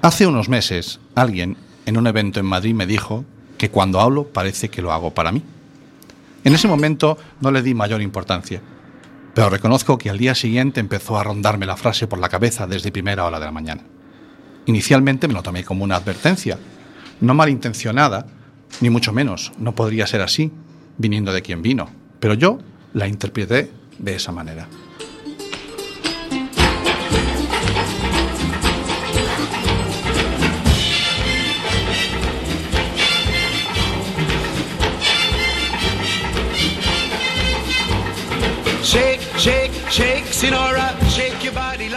Hace unos meses, alguien en un evento en Madrid me dijo que cuando hablo parece que lo hago para mí. En ese momento no le di mayor importancia, pero reconozco que al día siguiente empezó a rondarme la frase por la cabeza desde primera hora de la mañana. Inicialmente me lo tomé como una advertencia, no malintencionada, ni mucho menos, no podría ser así, viniendo de quien vino, pero yo la interpreté de esa manera.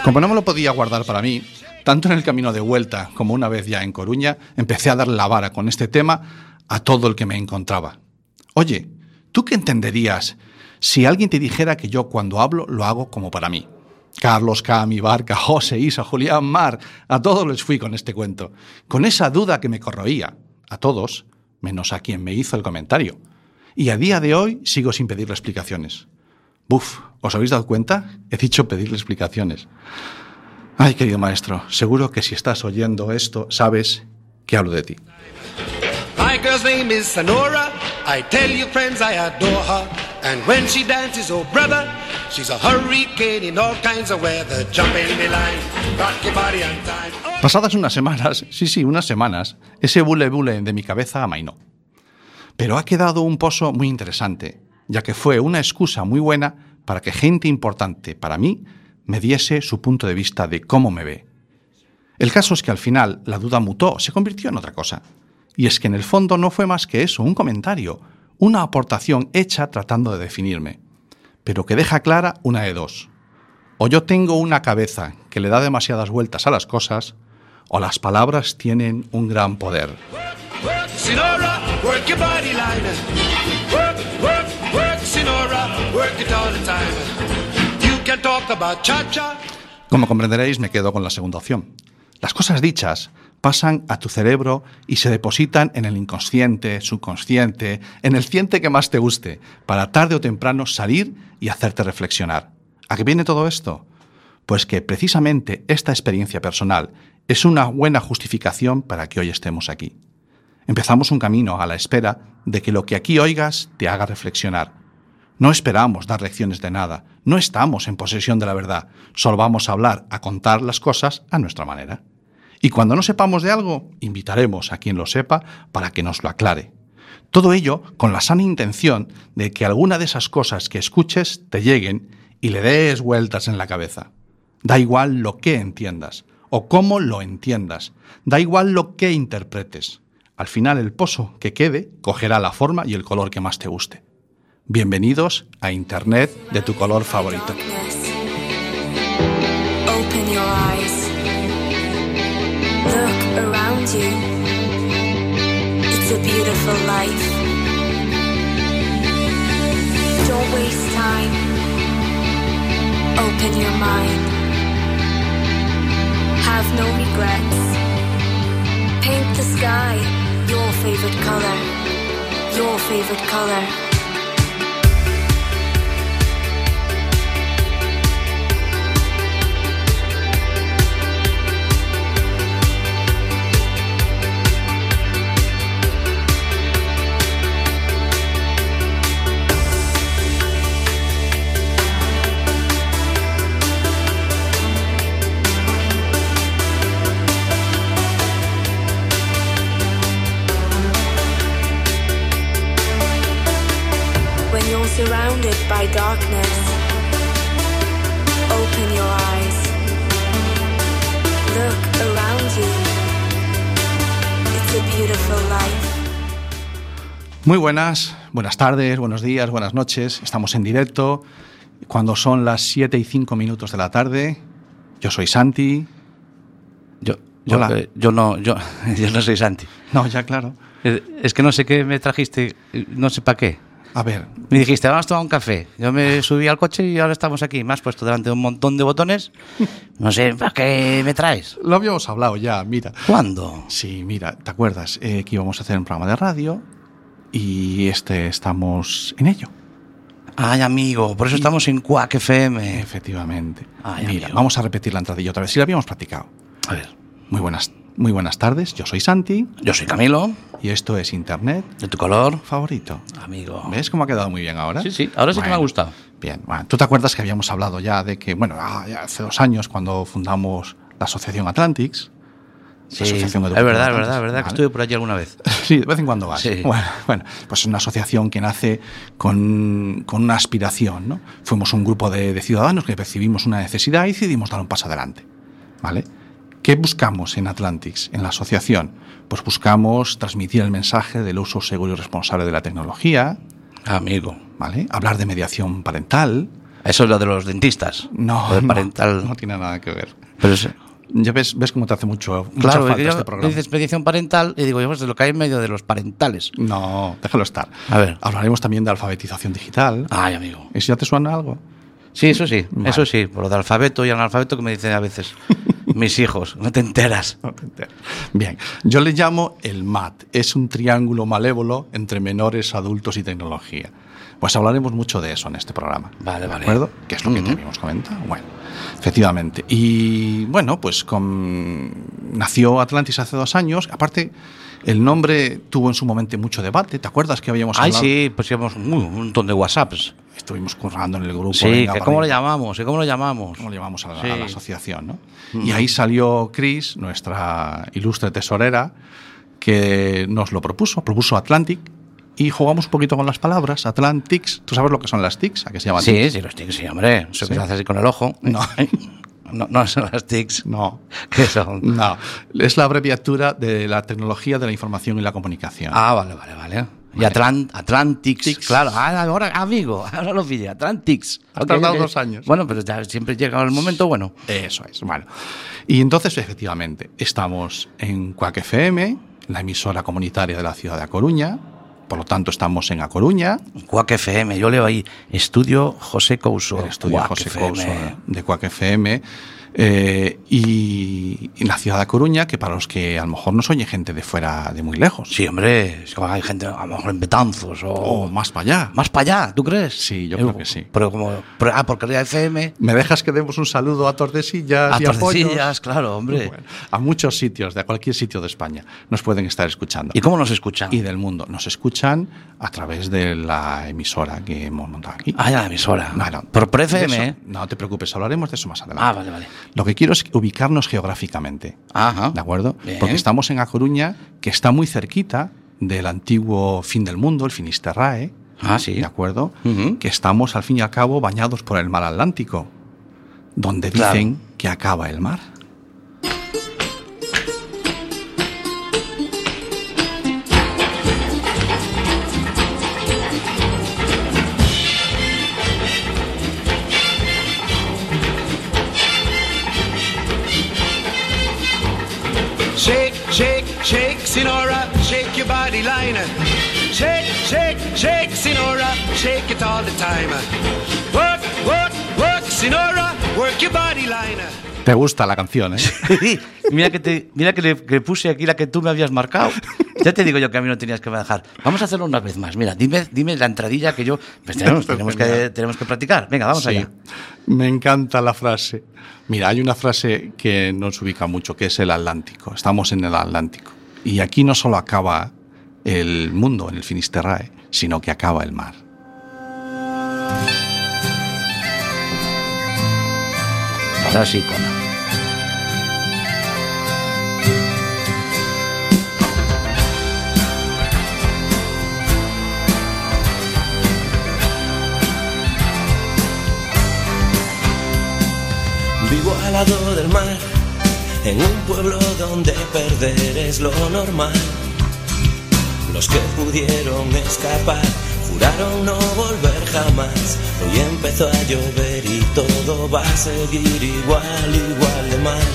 Como no me lo podía guardar para mí, tanto en el camino de vuelta como una vez ya en Coruña, empecé a dar la vara con este tema a todo el que me encontraba. Oye, ¿tú qué entenderías si alguien te dijera que yo cuando hablo lo hago como para mí? Carlos, Cami, Barca, José, Isa, Julián, Mar, a todos les fui con este cuento, con esa duda que me corroía, a todos, menos a quien me hizo el comentario. Y a día de hoy sigo sin pedirle explicaciones. Buf, ¿os habéis dado cuenta? He dicho pedirle explicaciones. Ay, querido maestro, seguro que si estás oyendo esto, sabes que hablo de ti. My girl's name is Sonora. I tell you, friends, I adore her. And when she dances, oh brother, she's a hurricane in all kinds of weather. Jump in the line, rock your body on time. Pasadas unas semanas, sí, sí, unas semanas, ese bule bule de mi cabeza amainó. Pero ha quedado un pozo muy interesante ya que fue una excusa muy buena para que gente importante para mí me diese su punto de vista de cómo me ve. El caso es que al final la duda mutó, se convirtió en otra cosa. Y es que en el fondo no fue más que eso, un comentario, una aportación hecha tratando de definirme, pero que deja clara una de dos. O yo tengo una cabeza que le da demasiadas vueltas a las cosas, o las palabras tienen un gran poder. Como comprenderéis, me quedo con la segunda opción. Las cosas dichas pasan a tu cerebro y se depositan en el inconsciente, subconsciente, en el ciente que más te guste, para tarde o temprano salir y hacerte reflexionar. ¿A qué viene todo esto? Pues que precisamente esta experiencia personal es una buena justificación para que hoy estemos aquí. Empezamos un camino a la espera de que lo que aquí oigas te haga reflexionar no esperamos dar lecciones de nada, no estamos en posesión de la verdad, solo vamos a hablar, a contar las cosas a nuestra manera. Y cuando no sepamos de algo, invitaremos a quien lo sepa para que nos lo aclare. Todo ello con la sana intención de que alguna de esas cosas que escuches te lleguen y le des vueltas en la cabeza. Da igual lo que entiendas o cómo lo entiendas, da igual lo que interpretes. Al final el pozo que quede cogerá la forma y el color que más te guste. Bienvenidos a Internet de tu color favorito. Have no regrets. Paint the sky your favorite color. Your favorite color. Muy buenas, buenas tardes, buenos días, buenas noches. Estamos en directo cuando son las 7 y 5 minutos de la tarde. Yo soy Santi. Yo, yo, yo, no, yo, yo no soy Santi. No, ya claro. Es que no sé qué me trajiste, no sé para qué. A ver. Me dijiste, vamos a tomar un café. Yo me subí al coche y ahora estamos aquí. Me has puesto delante de un montón de botones. No sé, ¿para qué me traes? Lo habíamos hablado ya, mira. ¿Cuándo? Sí, mira, ¿te acuerdas eh, que íbamos a hacer un programa de radio? Y este estamos en ello. Ay, amigo, por eso estamos en Quack FM. Efectivamente. Mira, vamos a repetir la entradilla otra vez. Si la habíamos practicado. A ver. Muy buenas Muy buenas tardes, yo soy Santi Yo soy Camilo, y esto es Internet de tu color, favorito. amigo. ¿Ves cómo ha quedado muy bien ahora? Sí, sí, ahora sí que me ha gustado. Bien, bueno, tú te acuerdas que habíamos hablado ya de que, bueno, ah, hace dos años cuando fundamos la Asociación Atlantics. La Sí, Asociación es verdad, es verdad, es verdad que estuve por allí alguna vez. Sí, de vez en cuando vas. Sí. Bueno, bueno, pues es una asociación que nace con, con una aspiración. ¿no? Fuimos un grupo de, de ciudadanos que percibimos una necesidad y decidimos dar un paso adelante. ¿vale? ¿Qué buscamos en Atlantics, en la asociación? Pues buscamos transmitir el mensaje del uso seguro y responsable de la tecnología, Amigo. ¿vale? hablar de mediación parental. Eso es lo de los dentistas. No, no, parental. no tiene nada que ver. Pero es- Ya ves, ves cómo te hace mucho, claro, falta yo- este programa. dices mediación parental y digo, yo, pues de lo que hay en medio de los parentales. No, déjalo estar. A ver. Hablaremos también de alfabetización digital. Ay, amigo. ¿Eso ya te suena algo? Sí, eso sí, Vale. eso sí, por lo de alfabeto y analfabeto que me dicen a veces mis hijos, no te enteras. No te enteras. Bien, yo le llamo el MAT. Es un triángulo malévolo entre menores, adultos y tecnología. Pues hablaremos mucho de eso en este programa. Vale, ¿De vale. acuerdo? Que es lo que te Ujú. habíamos comentado. Bueno, efectivamente. Y bueno, pues con... nació Atlantis hace dos años. Aparte, el nombre tuvo en su momento mucho debate. ¿Te acuerdas que habíamos Ay, hablado? sí, pues llevamos un montón de WhatsApps. Estuvimos currando en el grupo. Sí, venga, que para ¿cómo lo llamamos? ¿Y cómo lo llamamos? ¿Cómo le llamamos a la, Sí. a la asociación? ¿no? Y ahí salió Chris, nuestra ilustre tesorera, que nos lo propuso, propuso Atlantic, y jugamos un poquito con las palabras. Atlantics, ¿tú sabes lo que son las TICs? ¿A qué se llaman? Sí, tics? sí, los tics, sí, hombre. Eso Sí. que se hace así con el ojo. No. No, no son las tics. No. ¿Qué son? No, es la abreviatura de la tecnología de la información y la comunicación. Ah, vale, vale, vale. Y. Atlant Atlantics, Tics. claro. Ah, ahora, amigo, ahora lo pillé. Atlantics. Ha Ok, tardado dos años. Bueno, pero ya siempre llega el momento bueno. Eso es, bueno. Y entonces, efectivamente, estamos en Cuac FM, la emisora comunitaria de la ciudad de A Coruña, por lo tanto estamos en A Coruña, Cuac FM, yo leo ahí, estudio José Couso. el estudio Cuac José FM. Couso de Cuac FM, eh, y la ciudad de Coruña, que para los que a lo mejor nos oye gente de fuera, de muy lejos, Sí, hombre, hay gente a lo mejor en Betanzos o o más para allá. más para allá, ¿tú crees? Sí, yo Eh, creo que sí. Pero como, pero- ah, porque la FM, ¿Me dejas que demos un saludo a Tordesillas a y a? Tordesillas, claro, hombre. Bueno, a muchos sitios, de cualquier sitio de España, nos pueden estar escuchando. ¿Y cómo nos escuchan? y del mundo. Nos escuchan a través de la emisora que hemos montado aquí. Ah, ya la emisora. Bueno, por, FM, eso- ¿eh? No te preocupes, hablaremos de eso más adelante. Ah, vale, vale. Lo que quiero es ubicarnos geográficamente. Ajá. ¿De acuerdo? Bien. Porque estamos en A Coruña, que está muy cerquita del antiguo fin del mundo, el Finisterrae. Ah, sí. ¿De acuerdo? Que estamos, al fin y al cabo, bañados por el mar Atlántico, donde Claro. dicen que acaba el mar. Shake, Sinora, shake your body liner. Shake, shake, shake, Sinora, shake it all the time. Work, work, work, Sinora, work your body liner. Te gusta la canción, ¿eh? mira que, te, mira que le que puse aquí la que tú me habías marcado. Ya te digo yo que a mí no tenías que dejar. Vamos a hacerlo una vez más. Mira, dime, dime la entradilla que yo. Pues tenemos, tenemos, que, tenemos que practicar. Venga, vamos Sí. allá. Me encanta la frase. Mira, hay una frase que nos ubica mucho, que es el Atlántico. Estamos en el Atlántico. Y aquí no solo acaba el mundo en el Finisterrae, sino que acaba el mar. Ahora sí. Vivo al lado del mar, en un pueblo donde perder es lo normal. Los que pudieron escapar juraron no volver jamás. Hoy empezó a llover y todo va a seguir igual, igual de mal.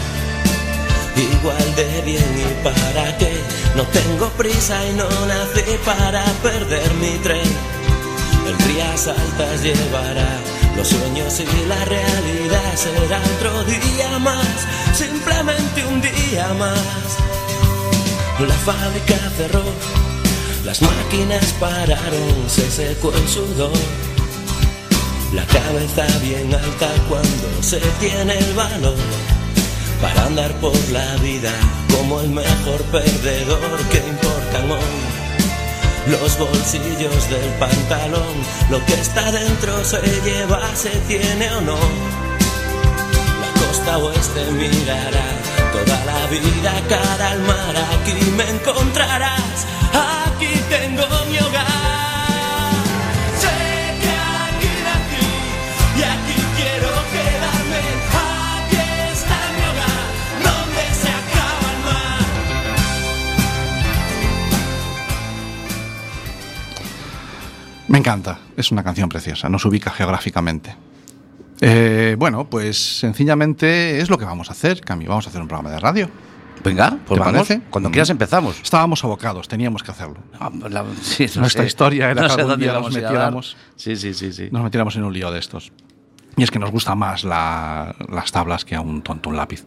Igual de bien y para qué. No tengo prisa y no nací para perder mi tren. El Rías Altas llevará los sueños y la realidad. Será otro día más, simplemente un día más. La fábrica cerró, las máquinas pararon, se secó el sudor. La cabeza bien alta cuando se tiene el valor para andar por la vida como el mejor perdedor que importan hoy. Los bolsillos del pantalón, lo que está dentro se lleva, se tiene o no. La costa oeste mirará toda la vida cara al mar, aquí me encontrarás, aquí tengo mi hogar. Me encanta, es una canción preciosa, nos ubica geográficamente. Eh, bueno, pues sencillamente es lo que vamos a hacer, Cami. Vamos a hacer un programa de radio. Venga, pues ¿Te vamos. parece? Cuando quieras empezamos. Estábamos abocados, teníamos que hacerlo. Ah, la- sí, no Nuestra sé. historia era No que sé dónde nos metiéramos. Sí, sí, sí, sí. Nos metiéramos en un lío de estos. Y es que nos gusta más la- las tablas que a un tonto un lápiz.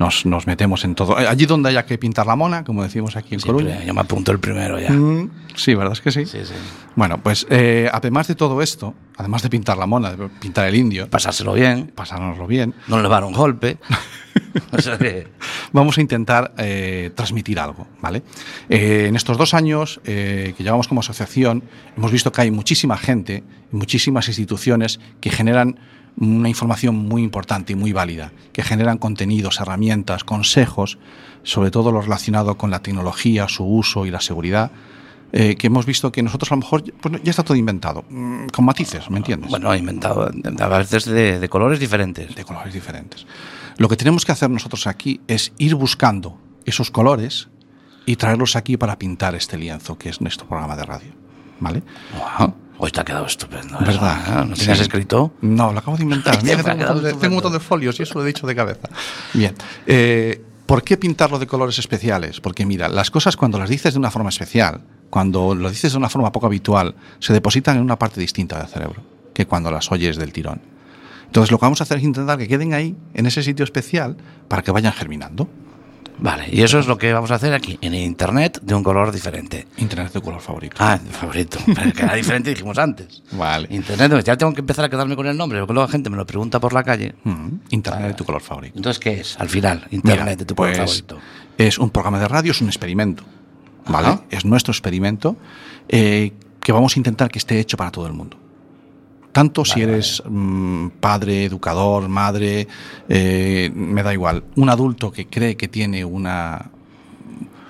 Nos, nos metemos en todo. Allí donde haya que pintar la mona, como decimos aquí en Siempre, Coruña. yo me apunto el primero ya. Mm, sí, ¿verdad es que sí? Sí, sí. Bueno, pues eh, además de todo esto, además de pintar la mona, de pintar el indio, Pasárselo bien, pasárnoslo bien, no le dar un golpe. o sea que. vamos a intentar eh, transmitir algo, ¿vale? Eh, en estos dos años que llevamos como asociación, hemos visto que hay muchísima gente, muchísimas instituciones que generan una información muy importante y muy válida, que generan contenidos, herramientas, consejos, sobre todo lo relacionado con la tecnología, su uso y la seguridad, eh, que hemos visto que nosotros a lo mejor pues, ya está todo inventado, mm, con matices, ¿me entiendes? Bueno, inventado a veces de, de colores diferentes. de colores diferentes. Lo que tenemos que hacer nosotros aquí es ir buscando esos colores y traerlos aquí para pintar este lienzo que es nuestro programa de radio. ¿Vale? Wow. Hoy te ha quedado estupendo. eso, ¿Verdad? ¿eh? ¿No tenías Sí. escrito? No, lo acabo de inventar. Mira tengo, un de, tengo un montón de folios y eso lo he dicho de cabeza. Bien. Eh, ¿Por qué pintarlo de colores especiales? Porque mira, las cosas cuando las dices de una forma especial, cuando lo dices de una forma poco habitual, se depositan en una parte distinta del cerebro que cuando las oyes del tirón. Entonces lo que vamos a hacer es intentar que queden ahí, en ese sitio especial, para que vayan germinando. Vale, y eso es lo que vamos a hacer aquí, en internet de un color diferente. Internet de color favorito. Ah, favorito. Pero que era diferente, dijimos antes. Vale. Internet, ya tengo que empezar a quedarme con el nombre, porque luego la gente me lo pregunta por la calle. Mm, Internet de tu color favorito. Entonces, ¿qué es? Al final, internet Mira, de tu color pues, favorito. Es un programa de radio, es un experimento. ¿Vale? Ajá. Es nuestro experimento eh, que vamos a intentar que esté hecho para todo el mundo. Tanto si eres mm, padre, educador, madre, eh, me da igual. Un adulto que cree que tiene una,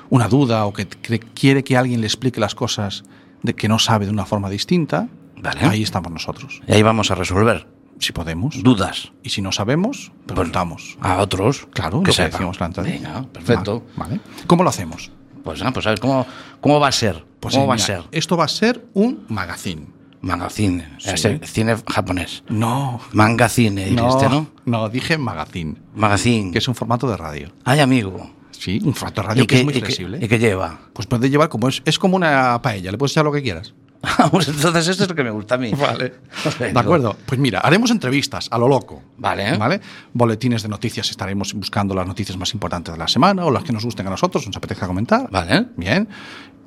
una duda o que cree- quiere que alguien le explique las cosas de que no sabe de una forma distinta, Vale. ahí estamos nosotros. Y ahí vamos a resolver Si podemos. dudas Y si no sabemos, preguntamos. a otros. Claro, que lo que decíamos antes. Venga, perfecto. Vale. ¿Cómo lo hacemos? Pues, ah, pues a ver, ¿cómo, cómo va a ser? Pues ¿Cómo sí, va a ser? Esto va a ser un magazine. Mangacine. Sí. Es el cine japonés. No. Mangacine, dijiste, ¿no? No, dije magazine, Magazine. que es un formato de radio. Ay, amigo. Sí, un formato de radio ¿Y que es muy y flexible. y qué lleva? Pues puede llevar como es, es como una paella, le puedes echar lo que quieras. Pues entonces esto es lo que me gusta a mí. Vale. De acuerdo. Pues mira, haremos entrevistas a lo loco. Vale. ¿Vale? Boletines de noticias, estaremos buscando las noticias más importantes de la semana o las que nos gusten a nosotros, nos apetezca comentar. Vale. Bien.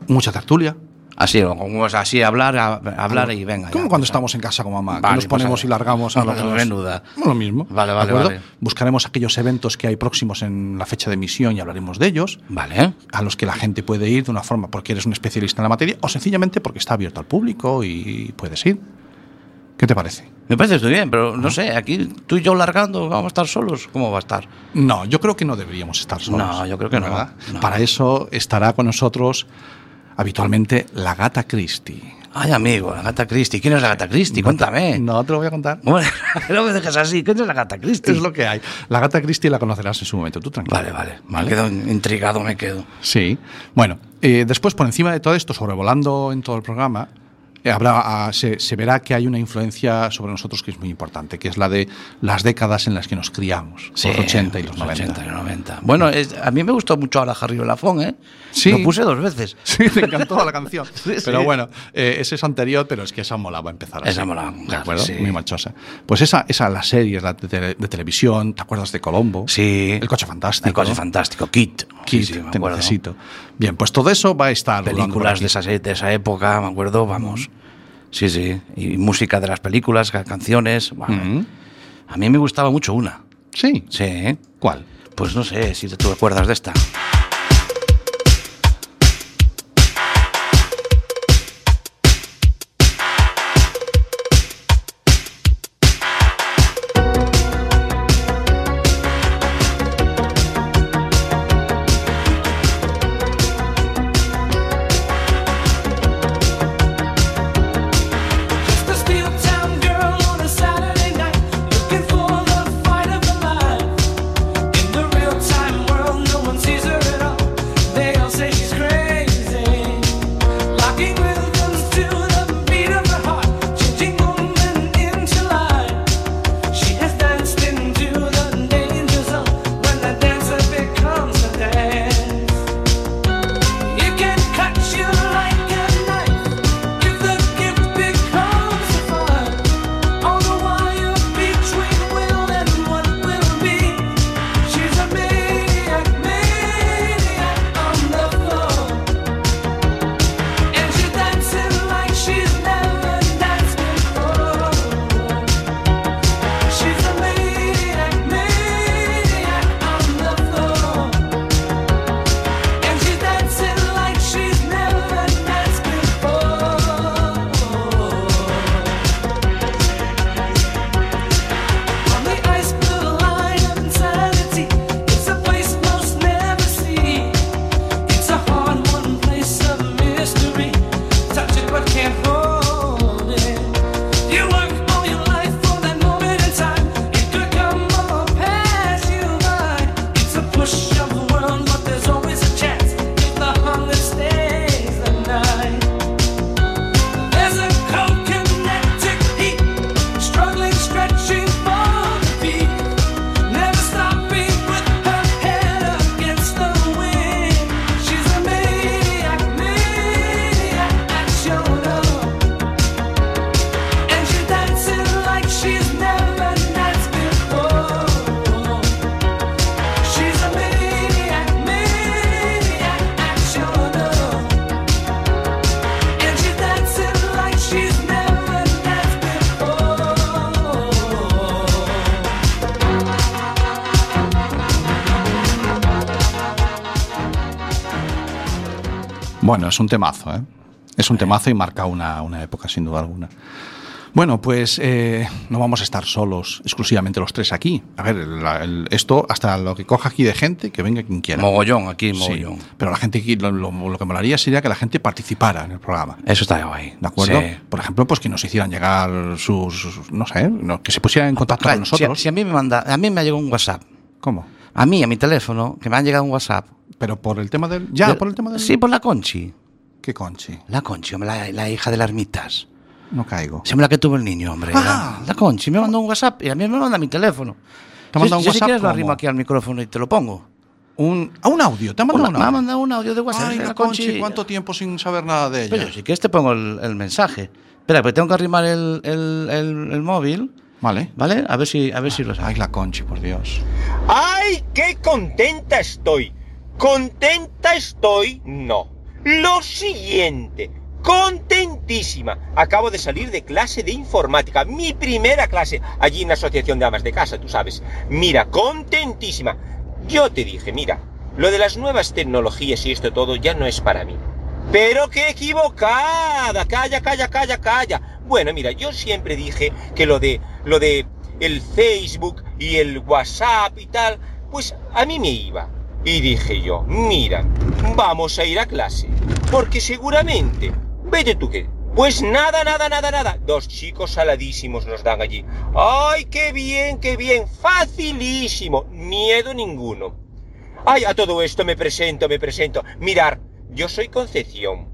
Mucha tertulia. Así, como es así, hablar, a- hablar y venga. Como cuando estamos en casa con mamá, que Vale, nos pues, ponemos y largamos a lo que nos- Menuda. Lo mismo. Vale, ¿de vale, vale. Buscaremos aquellos eventos que hay próximos en la fecha de emisión y hablaremos de ellos, Vale. a los que la gente puede ir de una forma porque eres un especialista en la materia o sencillamente porque está abierto al público y puedes ir. ¿Qué te parece? Me parece muy bien, pero no sé, aquí tú y yo largando, ¿vamos a estar solos? ¿Cómo va a estar? No, yo creo que no deberíamos estar solos. No, yo creo que no. Para eso estará con nosotros habitualmente la gata Christie. Ay, amigo, la gata Christie. ¿Quién es la gata Christie? Cuéntame. No te lo voy a contar. Bueno, no me dejes así. ¿Quién es la gata Christie? Es lo que hay. La gata Christie la conocerás en su momento. Tú tranquilo. Vale, vale. Me quedo intrigado, me quedo. Sí. Bueno, eh, después por encima de todo esto, sobrevolando en todo el programa, habrá, ah, se, se verá que hay una influencia sobre nosotros que es muy importante, que es la de las décadas en las que nos criamos, los 80 y los 90. 80 y los 90. Bueno, es- a mí me gustó mucho ahora Harry Belafonte, ¿eh? Sí. Lo puse dos veces. Sí, te encantó la canción. Sí. Pero bueno, eh, ese es anterior, pero es que esa molaba empezar así. Esa molaba, ¿De acuerdo? sí. Muy machosa. Pues esa, esa las series la de, tele- de televisión, ¿te acuerdas de Colombo? Sí. El coche fantástico. El coche fantástico. Kit. Kit, me te necesito. Bien, pues todo eso va a estar. Películas de esa, de esa época, me acuerdo, vamos. Sí, sí. Y música de las películas, ca- canciones. bueno. A mí me gustaba mucho una. Sí. Sí. ¿Cuál? Pues no sé si tú te acuerdas de esta. Bueno, es un temazo, ¿eh? Es un temazo y marca una, una época, sin duda alguna. Bueno, pues eh, no vamos a estar solos, exclusivamente los tres aquí. A ver, la- el- esto hasta lo que coja aquí de gente, que venga quien quiera. Mogollón, aquí, Sí, mogollón. pero la gente aquí, lo, lo- lo que molaría sería que la gente participara en el programa. Eso está guay. ¿De acuerdo? Sí. Por ejemplo, pues que nos hicieran llegar sus, no sé, no, que se pusieran en contacto Claro, con si, nosotros. si a mí me manda, a mí me ha llegado un WhatsApp. ¿Cómo? A mí, a mi teléfono, que me han llegado un WhatsApp. Pero por el tema del. Ya, De- por el tema del. Sí, por la Conchi. ¿Qué conchi? La Conchi, hombre, la, la hija de las ermitas. No caigo. Se me la que tuvo el niño, hombre. Ah. La, la Conchi me mandó un WhatsApp y a mí me manda mi teléfono. ¿Te ha mandado un yo Si WhatsApp quieres lo arrimo aquí al micrófono y te lo pongo. Un, a un audio, te ha mandado Una- un me ha audio. mandado un audio de WhatsApp. Ay, la la Conchi, ¿cuánto tiempo sin saber nada de ella? Pero si quieres te pongo el, el mensaje. Espera, pues tengo que arrimar el, el- el- el móvil, Vale. ¿vale? A ver si, a ver si lo Ay, sabes. la Conchi, por Dios. ¡Ay, qué contenta estoy! ¿Contenta estoy? No. Lo siguiente. Contentísima. Acabo de salir de clase de informática. Mi primera clase. Allí en la Asociación de Amas de Casa, tú sabes. Mira, contentísima. Yo te dije, mira, lo de las nuevas tecnologías y esto todo ya no es para mí. Pero qué equivocada. Calla, calla, calla, calla. Bueno, mira, yo siempre dije que lo de lo de el Facebook y el WhatsApp y tal, pues a mí me iba. Y dije yo, mira, vamos a ir a clase. Porque seguramente, vete tú qué. Pues nada, nada, nada, nada. Dos chicos saladísimos nos dan allí. ¡Ay, qué bien, qué bien! Facilísimo. Miedo ninguno. Ay, a todo esto me presento, me presento. Mirar, yo soy Concepción.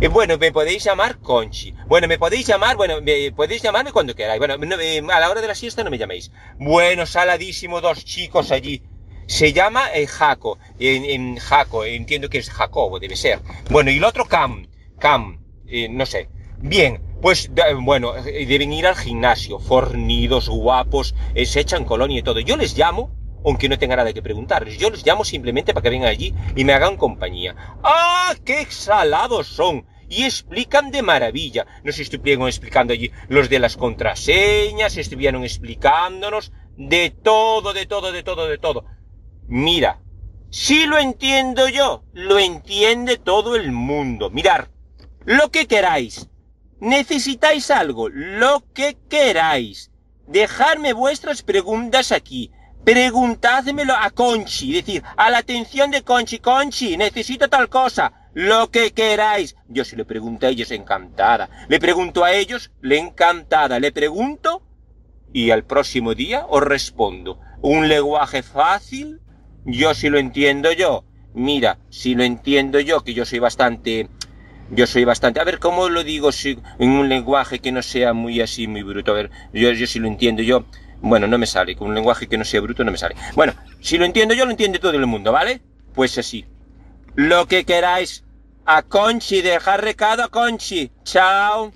Eh, bueno, me podéis llamar Conchi. Bueno, me podéis llamar, bueno, me podéis llamarme cuando queráis. Bueno, no, eh, a la hora de la siesta no me llaméis. Bueno, saladísimo, dos chicos allí. Se llama eh, Jaco. En, en Jaco, entiendo que es Jacobo, debe ser. Bueno, y el otro Cam. Cam, eh, no sé. Bien, pues bueno, eh, deben ir al gimnasio. Fornidos, guapos, eh, se echan colonia y todo. Yo les llamo aunque no tenga nada que preguntar. Yo los llamo simplemente para que vengan allí y me hagan compañía. ¡Ah, qué exhalados son! Y explican de maravilla. Nos estuvieron explicando allí los de las contraseñas, estuvieron explicándonos de todo, de todo, de todo, de todo. Mira, si lo entiendo yo, lo entiende todo el mundo. Mirar, lo que queráis. Necesitáis algo, lo que queráis. Dejadme vuestras preguntas aquí. Preguntádmelo a Conchi, decir, a la atención de Conchi, Conchi, necesito tal cosa, lo que queráis. Yo si le pregunto a ellos, encantada. Le pregunto a ellos, le encantada. Le pregunto y al próximo día os respondo. Un lenguaje fácil, yo si lo entiendo yo. Mira, si lo entiendo yo, que yo soy bastante... Yo soy bastante... A ver, ¿cómo lo digo si, en un lenguaje que no sea muy así, muy bruto? A ver, yo, yo si lo entiendo yo... Bueno, no me sale. Con un lenguaje que no sea bruto no me sale. Bueno, si lo entiendo yo, lo entiende todo el mundo, ¿vale? Pues así. Lo que queráis. A Conchi, dejar recado a Conchi. Chao.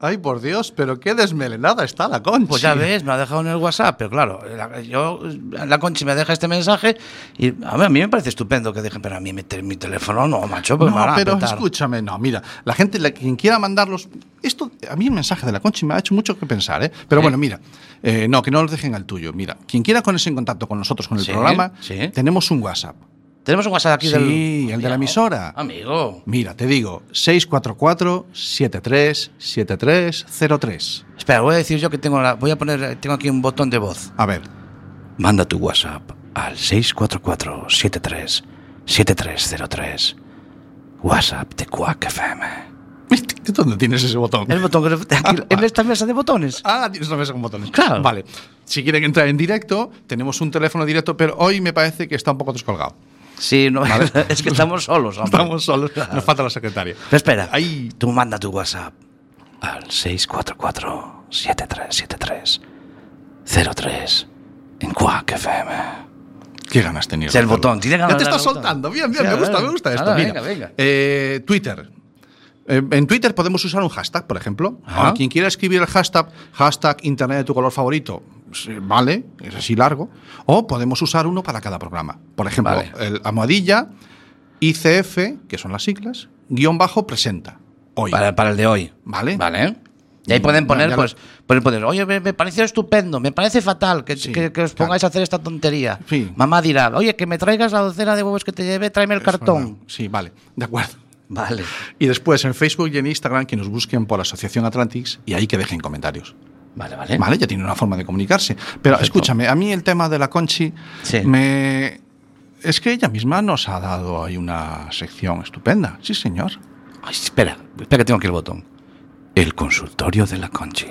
Ay, por Dios, pero qué desmelenada está la concha. Pues ya ves, me ha dejado en el WhatsApp, pero claro, la, yo, la Conchi me deja este mensaje y a, mí me parece estupendo que dejen, pero a mí mi, te- mi teléfono no, macho, pues me van No, a pero petar. escúchame, no, mira, la gente, la- quien quiera mandarlos, esto, a mí el mensaje de la Conchi me ha hecho mucho que pensar, ¿eh? Pero bueno, mira, eh, no, que no los dejen al tuyo. Mira, quien quiera ponerse en contacto con nosotros, con el Sí, programa, sí. tenemos un WhatsApp. Tenemos un WhatsApp aquí Sí, del... el de la emisora. Amigo. Mira, te digo, 644-737303. Espera, voy a decir yo que tengo la, voy a poner, tengo aquí un botón de voz. A ver, Manda tu WhatsApp al 644-73-7303. WhatsApp de Quack FM. ¿dónde tienes ese botón? El botón que aquí, en esta mesa de botones. Ah, tienes una mesa con botones. Claro. Vale. Si quieren entrar en directo, tenemos un teléfono directo, pero hoy me parece que está un poco descolgado. Sí, no, es que estamos solos. hombre. Estamos solos. Claro. Nos falta la secretaria. Pero espera, Ahí. tú manda tu WhatsApp al 644-7373-03 en Quack FM. Qué ganas tenía. Es el botón, tiene ganas Ya te estás soltando. Bien, bien, Sí, me gusta, me gusta esto. Ahora, Mira, venga, venga. eh, Twitter. Eh, en Twitter podemos usar un hashtag, por ejemplo. Ajá. Quien quiera escribir el hashtag, hashtag internet de tu color favorito, vale, es así largo. O podemos usar uno para cada programa. Por ejemplo, Vale. el almohadilla, ICF, que son las siglas, guion bajo presenta. Hoy. Para, para el de hoy. Vale. Vale. Y ahí pueden Ya- poner, ya lo- pues, pueden poner, oye, me, me pareció estupendo, me parece fatal que, Sí, que- que os pongáis claro. a hacer esta tontería. Sí. Mamá dirá, oye, que me traigas la docena de huevos que te lleve, tráeme el Es cartón. verdad. Sí, vale, de acuerdo. Vale. Y después en Facebook y en Instagram que nos busquen por Asociación Atlantics y ahí que dejen comentarios. Vale, vale. Vale, ya tiene una forma de comunicarse. Pero Perfecto. escúchame, a mí el tema de la Conchi Sí. me es que ella misma nos ha dado ahí una sección estupenda. Sí, señor. Ay, espera, espera que tengo aquí el botón. El consultorio de la Conchi.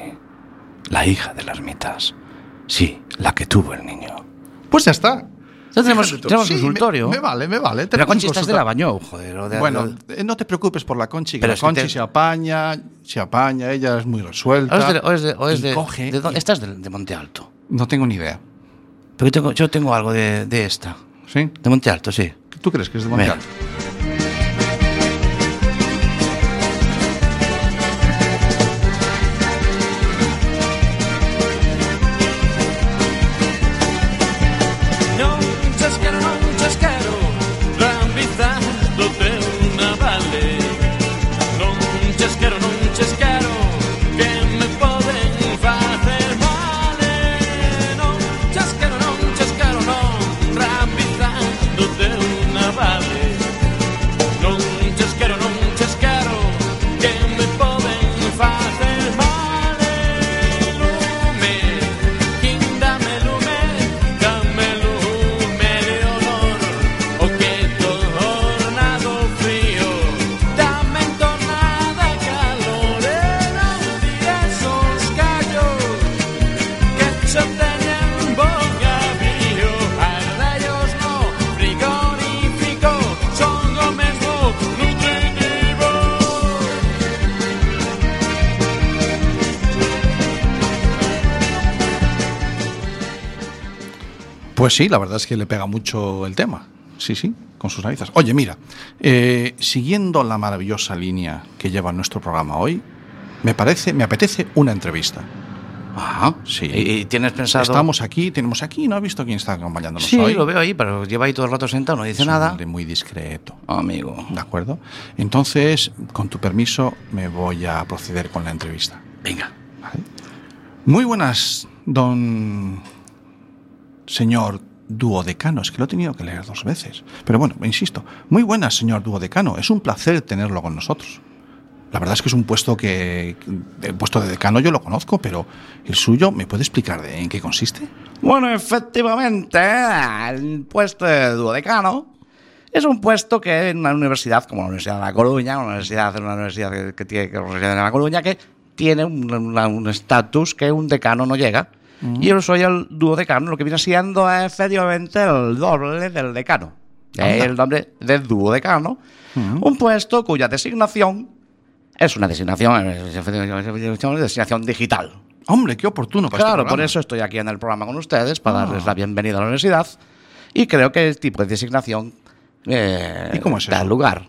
La hija de las mitas. Sí, la que tuvo el niño. Pues ya está. Tenemos, tenemos Sí, consultorio. Me, me vale, me vale. Pero Conchi, estás de la bañó, joder. o de- Bueno, de- eh, no te preocupes por la Conchi, que Pero la Conchi te- se apaña, se apaña, ella es muy resuelta. o es de, o es de- coge y- estás de, Monte Alto. No tengo ni idea. Pero yo tengo, yo tengo algo de, esta. ¿Sí? De Monte Alto, sí. ¿Tú crees que es de Mira. Montealto? Pues sí, la verdad es que le pega mucho el tema. Sí, sí, con sus narices. Oye, mira, eh, siguiendo la maravillosa línea que lleva nuestro programa hoy, me parece, me apetece una entrevista. Ajá. Sí. ¿Y, tienes pensado...? Estamos aquí, tenemos aquí, ¿no has visto quién está acompañándonos Sí, hoy? lo veo ahí, pero lleva ahí todo el rato sentado, no dice Es un nada. hombre muy discreto. Amigo. ¿De acuerdo? Entonces, con tu permiso, me voy a proceder con la entrevista. Venga. Muy buenas, don señor duodecano. Es que lo he tenido que leer dos veces. Pero bueno, insisto. Muy buenas, señor duodecano. Es un placer tenerlo con nosotros. La verdad es que es un puesto que. El puesto de decano yo lo conozco, pero el suyo, ¿me puede explicar de en qué consiste? Bueno, efectivamente, el puesto de duodecano es un puesto que en una universidad como la Universidad de La Coruña, una universidad, una universidad que, que tiene que La Coruña, que tiene un estatus que un decano no llega. Y yo soy el duodecano, lo que viene siendo efectivamente el doble del decano. El nombre de duodecano, un puesto cuya designación es una designación, es una designación digital. Hombre, qué oportuno para este Claro, por eso estoy aquí en el programa con ustedes, para Ah. darles la bienvenida a la universidad. Y creo que el tipo de designación eh, ¿Y cómo es da eso? lugar.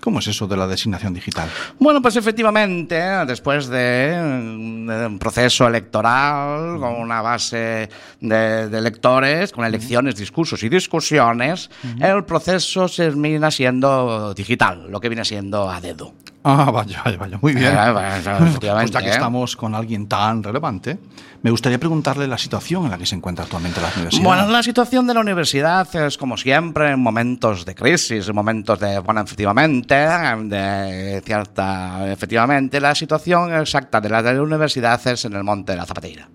¿Cómo es eso de la designación digital? Bueno, pues efectivamente, después de, un proceso electoral con una base de, de electores, con elecciones, discursos y discusiones, el proceso termina siendo digital, lo que viene siendo a dedo. Ah, vaya, vaya, vaya. Muy bien. Ah, bueno, pues ya que ¿eh? estamos con alguien tan relevante, me gustaría preguntarle la situación en la que se encuentra actualmente la universidad. Bueno, la situación de la universidad es como siempre en momentos de crisis, en momentos de, bueno, efectivamente, de cierta, efectivamente, la situación exacta de la, de la universidad es en el monte de la Zapateira.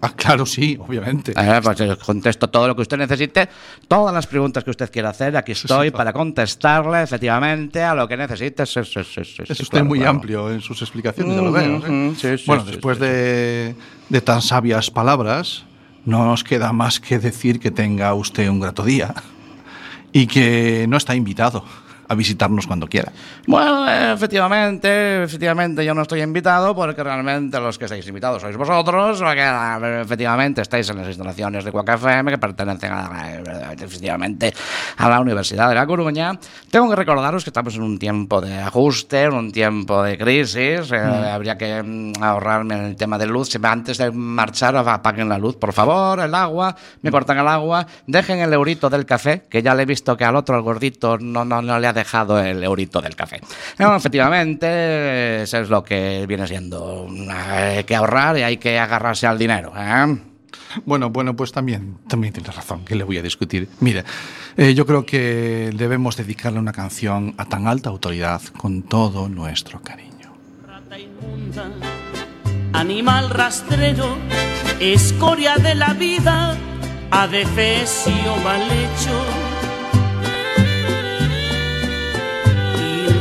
Ah, claro, sí, obviamente. Eh, pues yo contesto todo lo que usted necesite, todas las preguntas que usted quiera hacer, aquí estoy sí, para contestarle efectivamente a lo que necesite. Sí, sí, Es usted claro, muy claro. amplio en sus explicaciones, ya lo veo. ¿eh? Bueno, después de tan sabias palabras, no nos queda más que decir que tenga usted un grato día y que no está invitado a visitarnos cuando quiera. Bueno, eh, efectivamente, efectivamente yo no estoy invitado porque realmente los que estáis invitados sois vosotros, porque eh, efectivamente estáis en las instalaciones de Cuac FM que pertenecen a, eh, efectivamente a la Universidad de La Coruña. Tengo que recordaros que estamos en un tiempo de ajuste, en un tiempo de crisis, eh, habría que mm, ahorrarme en el tema de luz. Antes de marchar apaguen la luz, por favor, el agua, me cortan el agua, dejen el eurito del café, que ya le he visto que al otro, al gordito, no, no, no le ha dejado el eurito del café. No, efectivamente, eso es lo que viene siendo. Hay que ahorrar y hay que agarrarse al dinero. ¿eh? Bueno, bueno, pues también, también tienes razón, que le voy a discutir. Mire, eh, yo creo que debemos dedicarle una canción a tan alta autoridad con todo nuestro cariño. Rata inmunda, animal rastrero, escoria de la vida, adefesio mal hecho.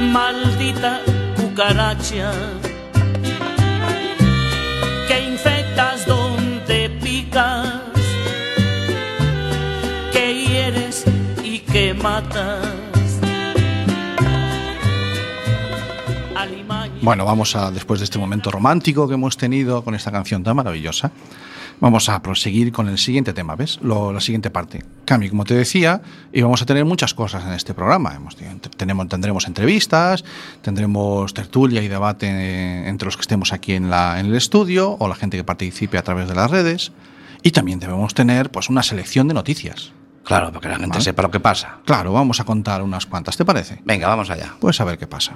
Maldita cucaracha, que infectas donde picas, que hieres y que matas. Bueno, vamos a, después de este momento romántico que hemos tenido con esta canción tan maravillosa, vamos a proseguir con el siguiente tema, ¿ves? Lo- la siguiente parte. Cami, como te decía, íbamos a tener muchas cosas en este programa. Hemos, tenemos, tendremos entrevistas, tendremos tertulia y debate entre los que estemos aquí en, la, en el estudio o la gente que participe a través de las redes. Y también debemos tener pues, una selección de noticias. Claro, para que la gente Vale. sepa lo que pasa. Claro, vamos a contar unas cuantas, ¿te parece? Venga, vamos allá. Pues a ver qué pasa.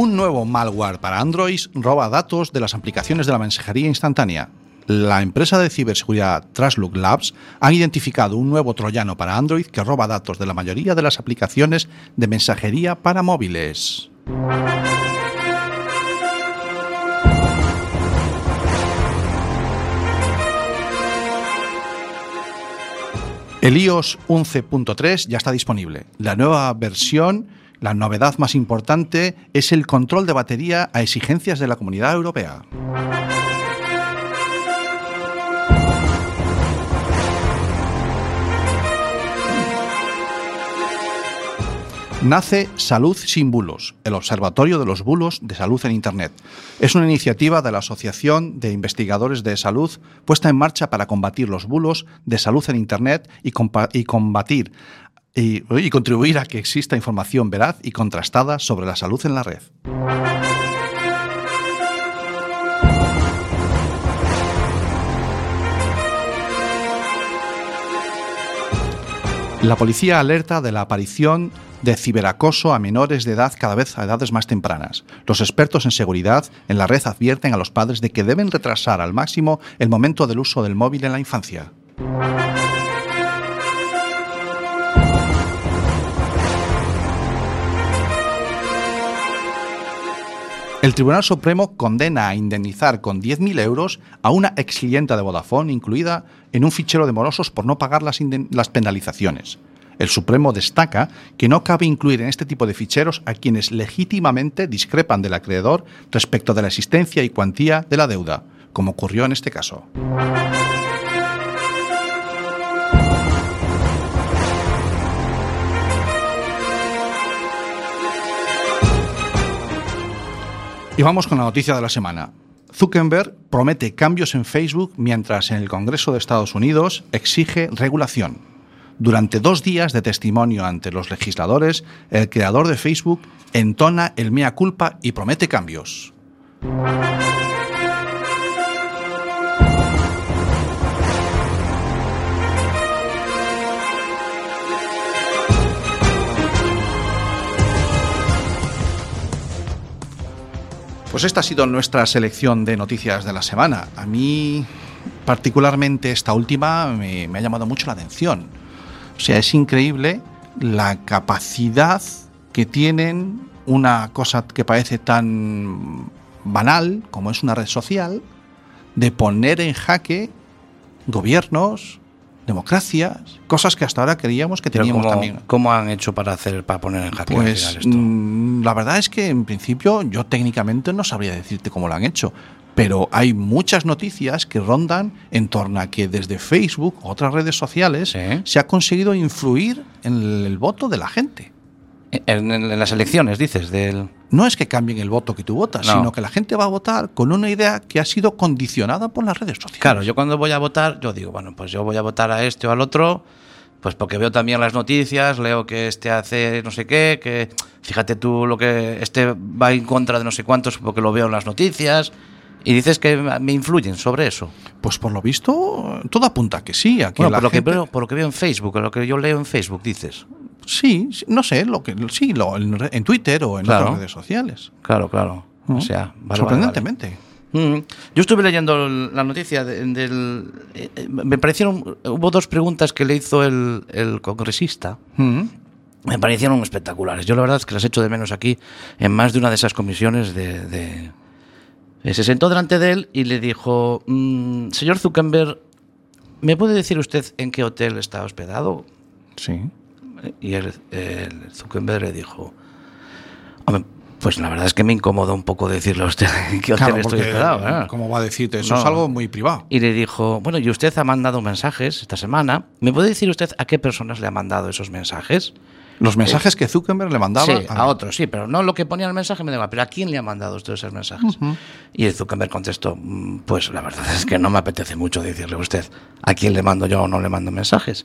Un nuevo malware para Android roba datos de las aplicaciones de la mensajería instantánea. La empresa de ciberseguridad Traslook Labs ha identificado un nuevo troyano para Android que roba datos de la mayoría de las aplicaciones de mensajería para móviles. El iOS 11.3 ya está disponible. La nueva versión la novedad más importante, es el control de batería a exigencias de la Comunidad Europea. Nace Salud sin Bulos, el Observatorio de los Bulos de Salud en Internet. Es una iniciativa de la Asociación de Investigadores de Salud puesta en marcha para combatir los bulos de salud en Internet y, combatir y, contribuir a que exista información veraz y contrastada sobre la salud en la red. La policía alerta de la aparición de ciberacoso a menores de edad cada vez a edades más tempranas. Los expertos en seguridad en la red advierten a los padres de que deben retrasar al máximo el momento del uso del móvil en la infancia. El Tribunal Supremo condena a indemnizar con 10.000 euros a una ex clienta de Vodafone incluida en un fichero de morosos por no pagar las penalizaciones. El Supremo destaca que no cabe incluir en este tipo de ficheros a quienes legítimamente discrepan del acreedor respecto de la existencia y cuantía de la deuda, como ocurrió en este caso. Y vamos con la noticia de la semana. Zuckerberg promete cambios en Facebook mientras en el Congreso de Estados Unidos exige regulación. Durante dos días de testimonio ante los legisladores, el creador de Facebook entona el mea culpa y promete cambios. Pues esta ha sido nuestra selección de noticias de la semana. A mí, particularmente esta última, me, me ha llamado mucho la atención. O sea, es increíble la capacidad que tienen una cosa que parece tan banal como es una red social de poner en jaque gobiernos, democracias, cosas que hasta ahora creíamos que teníamos ¿cómo, también. cómo han hecho para hacer para poner en jaque al Pues final esto? mm, la verdad es que en principio yo técnicamente no sabría decirte cómo lo han hecho, pero hay muchas noticias que rondan en torno a que desde Facebook, otras redes sociales, se ha conseguido influir en el voto de la gente. En, en- en las elecciones, dices, del... No es que cambien el voto que tú votas, No. sino que la gente va a votar con una idea que ha sido condicionada por las redes sociales. Claro, yo cuando voy a votar, yo digo, bueno, pues yo voy a votar a este o al otro, pues porque veo también las noticias, leo que este hace no sé qué, que fíjate tú lo que este va en contra de no sé cuántos porque lo veo en las noticias. Y dices que me influyen sobre eso. Pues por lo visto, todo apunta a que sí. A que Bueno, la por, lo que gente- veo, por lo que veo en Facebook, lo que yo leo en Facebook, dices. Sí, no sé, lo que sí, lo, en, Twitter o en Claro. otras redes sociales. Claro, claro. O ¿no? sea, vale, sorprendentemente. vale. Mm. Yo estuve leyendo la noticia de- del... eh, eh, me parecieron... Hubo dos preguntas que le hizo el, el congresista. Mm. Me parecieron espectaculares. Yo la verdad es que las echo de menos aquí en más de una de esas comisiones de... de- Eh, Se sentó delante de él y le dijo, "Mm, señor Zuckerberg, ¿me puede decir usted en qué hotel está hospedado? Sí. Y el, el Zuckerberg le dijo, "Hombre, pues la verdad es que me incomoda un poco decirle a usted hotel Claro, estoy. ¿eh?". ¿Cómo va a decirte? Eso No. es algo muy privado. Y le dijo, bueno, y usted ha mandado mensajes esta semana. ¿Me puede decir usted a qué personas le ha mandado esos mensajes? Los mensajes que Zuckerberg le mandaba Sí, a otros, sí, pero no lo que ponía en el mensaje me da igual. Pero ¿a quién le ha mandado usted esos mensajes? Y Zuckerberg contestó, "Mm, pues la verdad es que no me apetece mucho decirle a usted a quién le mando yo o no le mando mensajes.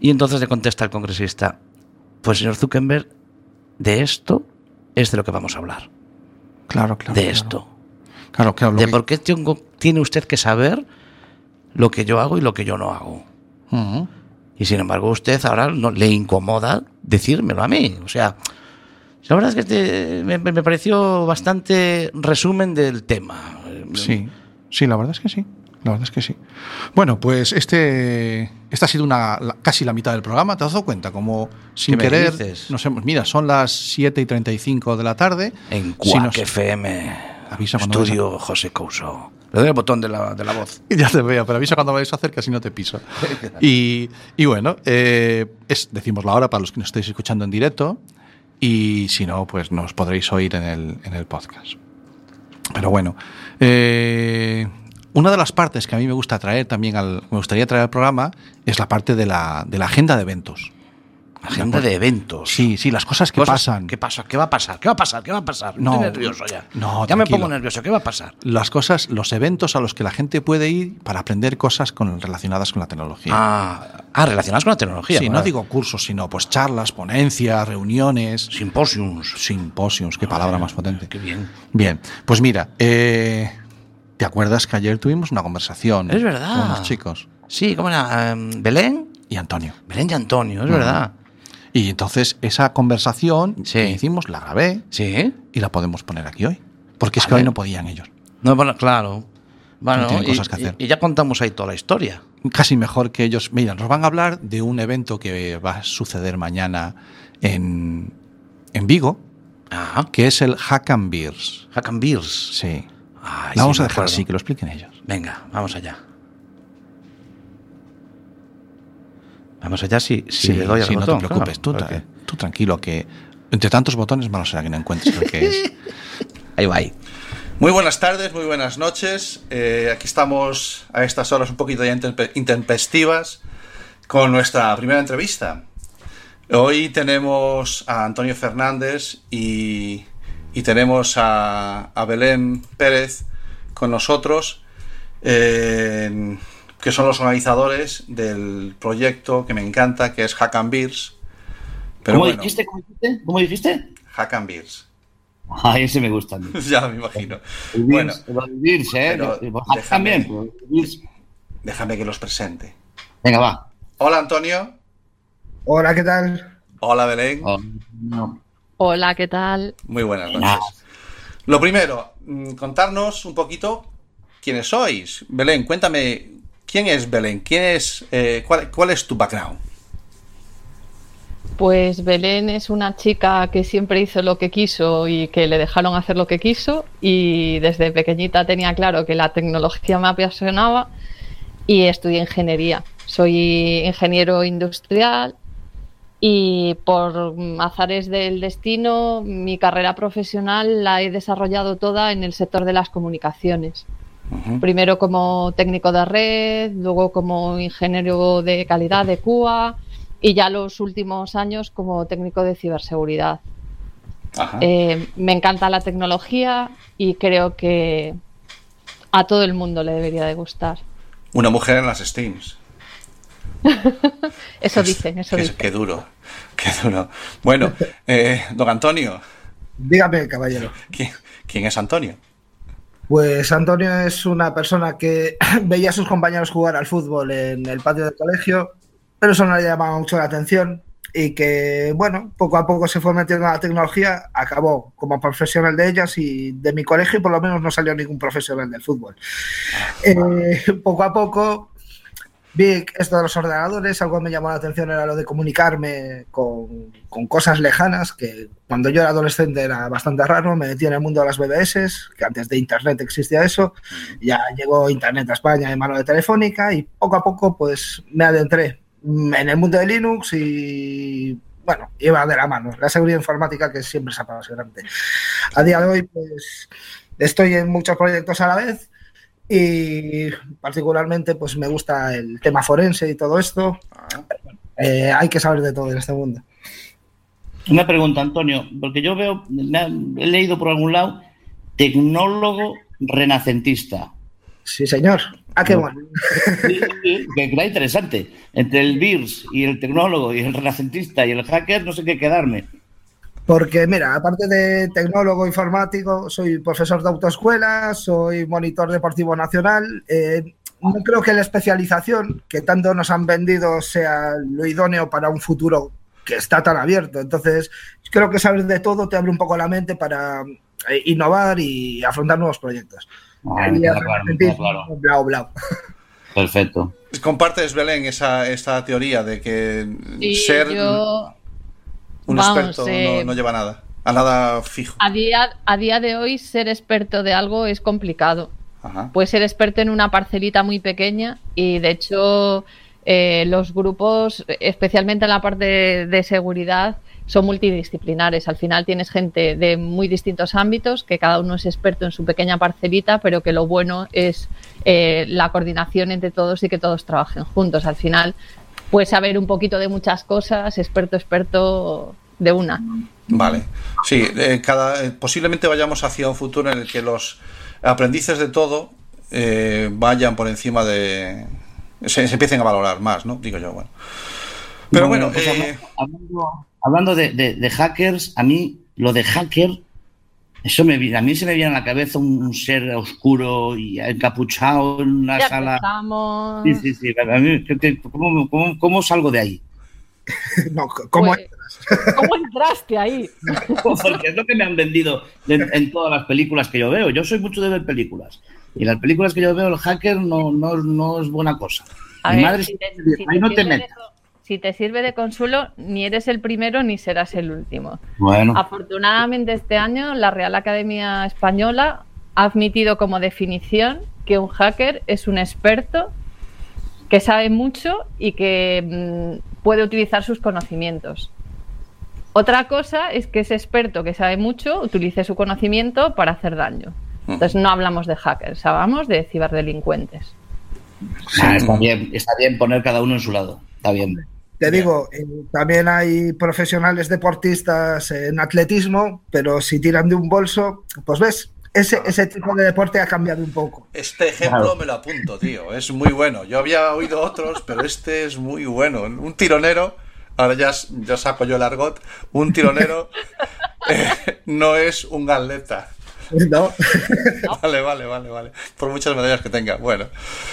Y entonces le contesta el congresista, pues señor Zuckerberg, de esto es de lo que vamos a hablar. Claro, claro. de esto. Claro, claro. De que- por qué tengo- tiene usted que saber lo que yo hago y lo que yo no hago. Ujú. Y sin embargo, usted ahora no, le incomoda decírmelo a mí. O sea, la verdad es que este- me, me pareció bastante resumen del tema. Sí, sí, la verdad es que sí. La verdad es que sí. Bueno, pues este, esta ha sido una, la- casi la mitad del programa. ¿Te has dado cuenta? Como sin ¿Qué me querer. Nos hemos, mira, son las 7 y 35 de la tarde. En Si Cuac nos- FM, Avisa estudio José Couso. Le doy el botón de la, de la voz. Ya te veo, pero avisa cuando vayas a hacer, casi no te piso. Y, y bueno, eh, es, decimos la hora para los que nos estéis escuchando en directo. Y si no, pues nos podréis oír en el, en el podcast. Pero bueno, eh, una de las partes que a mí me gusta traer también al, me gustaría traer al programa es la parte de la, de la agenda de eventos. Agenda de eventos. Sí, sí, las cosas que Cosas- pasan. ¿Qué pasa? ¿Qué va a pasar? ¿Qué va a pasar? ¿Qué va a pasar? No, Estoy nervioso ya. no, ya me pongo nervioso. ¿Qué va a pasar? Las cosas, los eventos a los que la gente puede ir para aprender cosas con, relacionadas con la tecnología. Ah, ah, relacionadas con la tecnología. sí, no digo cursos, sino pues charlas, ponencias, reuniones, Simposiums. simposios, qué palabra más potente. Qué bien. Bien, pues mira, eh, ¿te acuerdas que ayer tuvimos una conversación Es verdad. con unos chicos Sí, ¿cómo era? Em, ¿Belén? y Antonio? Belén y Antonio, es verdad. Y entonces esa conversación Sí. que hicimos la grabé Sí. y la podemos poner aquí hoy. Porque es que hoy no podían ellos. No, bueno, claro. Bueno, y, cosas que hacer. y- ya contamos ahí toda la historia. Casi mejor que ellos. Mira, nos van a hablar de un evento que va a suceder mañana en, en Vigo, Ah, que es el Hack and Beers. Hack and Beers. Sí. Ay, La vamos sí, a dejar así, que lo expliquen ellos. Venga, vamos allá. Vamos allá si, si Sí, le doy al sí, no te preocupes. claro, tú, porque- tú tranquilo, que entre tantos botones malo será que no encuentres el que es. Ahí va ahí. Muy buenas tardes, muy buenas noches. Eh, aquí estamos a estas horas un poquito ya intempestivas con nuestra primera entrevista. Hoy tenemos a Antonio Fernández y, y tenemos a, a Belén Pérez con nosotros, eh, que son los organizadores del proyecto que me encanta, que es Hack and Beers. Pero ¿Cómo, bueno, dijiste, ¿Cómo dijiste? ¿Cómo dijiste? Hack and Beers. Ah, ese me gusta a mí. ya me imagino. Bueno, Beers, ¿eh? pero déjame- también, Beers. déjame que los presente. Venga, va. Hola Antonio. Hola, ¿qué tal? Hola Belén. Oh, no. Hola, ¿qué tal? Muy buenas Buenas. noches. Lo primero, mm, contarnos un poquito quiénes sois. Belén, cuéntame, ¿quién es Belén? ¿Quién es, eh, cuál, cuál es tu background? Pues Belén es una chica que siempre hizo lo que quiso y que le dejaron hacer lo que quiso y desde pequeñita tenía claro que la tecnología me apasionaba y estudié ingeniería. Soy ingeniero industrial y por azares del destino mi carrera profesional la he desarrollado toda en el sector de las comunicaciones. Primero como técnico de red, luego como ingeniero de calidad de CUA y ya los últimos años como técnico de ciberseguridad. Ajá. Eh, me encanta la tecnología y creo que a todo el mundo le debería de gustar. Una mujer en las Steams. Eso dicen, eso Qué, dicen. qué duro, qué duro. Bueno, eh, don Antonio, Dígame, caballero. ¿quién, quién es Antonio? Pues Antonio es una persona que veía a sus compañeros jugar al fútbol en el patio del colegio, pero eso no le llamaba mucho la atención y que, bueno, poco a poco se fue metiendo a la tecnología, acabó como profesional de ellas y de mi colegio por lo menos no salió ningún profesional del fútbol. Eh, poco a poco vi esto de los ordenadores, algo que me llamó la atención era lo de comunicarme con, con cosas lejanas, que cuando yo era adolescente era bastante raro, me metí en el mundo de las BBS, que antes de Internet existía eso, ya llegó Internet a España de mano de Telefónica y poco a poco pues me adentré en el mundo de Linux y bueno, iba de la mano, la seguridad informática que siempre es apasionante. A día de hoy pues estoy en muchos proyectos a la vez y particularmente pues me gusta el tema forense y todo esto. Eh, hay que saber de todo en este mundo. Una pregunta, Antonio, porque yo veo, me ha- he leído por algún lado, tecnólogo renacentista. Sí, señor. Ah, qué bueno. Sí, sí, que era interesante. Entre el BIRS y el tecnólogo y el renacentista y el hacker, no sé qué quedarme. Porque, mira, aparte de tecnólogo informático, soy profesor de autoescuela, soy monitor deportivo nacional. eh, no creo que la especialización que tanto nos han vendido sea lo idóneo para un futuro que está tan abierto. Entonces, creo que saber de todo te abre un poco la mente para eh, innovar y afrontar nuevos proyectos. Ah, queda claro, claro. Blau, blau. Perfecto. ¿Compartes, Belén, esa, esta teoría de que Sí, ser yo un vamos, experto eh, no, no lleva nada? A nada fijo. a día, a día de hoy ser experto de algo es complicado. Ajá. Puedes ser experto en una parcelita muy pequeña y de hecho eh, los grupos, especialmente en la parte de, de seguridad, son multidisciplinares. Al final tienes gente de muy distintos ámbitos, que cada uno es experto en su pequeña parcelita, pero que lo bueno es eh, la coordinación entre todos y que todos trabajen juntos. Al final puedes saber un poquito de muchas cosas, experto, experto de una. Vale. Sí, eh, cada, eh, posiblemente vayamos hacia un futuro en el que los aprendices de todo eh, vayan por encima de. Se, se empiecen a valorar más, ¿no? Digo yo, bueno. Pero bueno, pues, eh, hablando, hablando de, de- de hackers, a mí lo de hacker, eso me a mí se me viene a la cabeza un, un ser oscuro y encapuchado en una Ya sala. Sí, sí, sí. A mí, ¿qué- qué- ¿cómo, cómo, cómo salgo de ahí? No, ¿cómo Pues, ¿Cómo entraste ahí? Porque es lo que me han vendido en, en todas las películas que yo veo. Yo soy mucho de ver películas. Y las películas que yo veo, el hacker no, no, no es buena cosa. A Mi ver, madre si te, siempre dice, si "Ahí te no te metas. Si te sirve de consuelo, ni eres el primero ni serás el último. Bueno, Afortunadamente este año la Real Academia Española ha admitido como definición que un hacker es un experto que sabe mucho y que mm, puede utilizar sus conocimientos. Otra cosa es que ese experto que sabe mucho utilice su conocimiento para hacer daño. Entonces no hablamos de hackers, hablamos de ciberdelincuentes. ah, está, bien, está bien poner cada uno en su lado. Está bien. Te digo, eh, también hay profesionales deportistas en atletismo, pero si tiran de un bolso, pues ves, ese, ese tipo de deporte ha cambiado un poco. este ejemplo Claro. me lo apunto, tío. Es muy bueno. Yo había oído otros, pero este es muy bueno. Un tironero, ahora ya, ya saco yo el argot, un tironero eh, no es un atleta. ¿no? Vale, vale, vale, vale. Por muchas medallas que tenga. Bueno,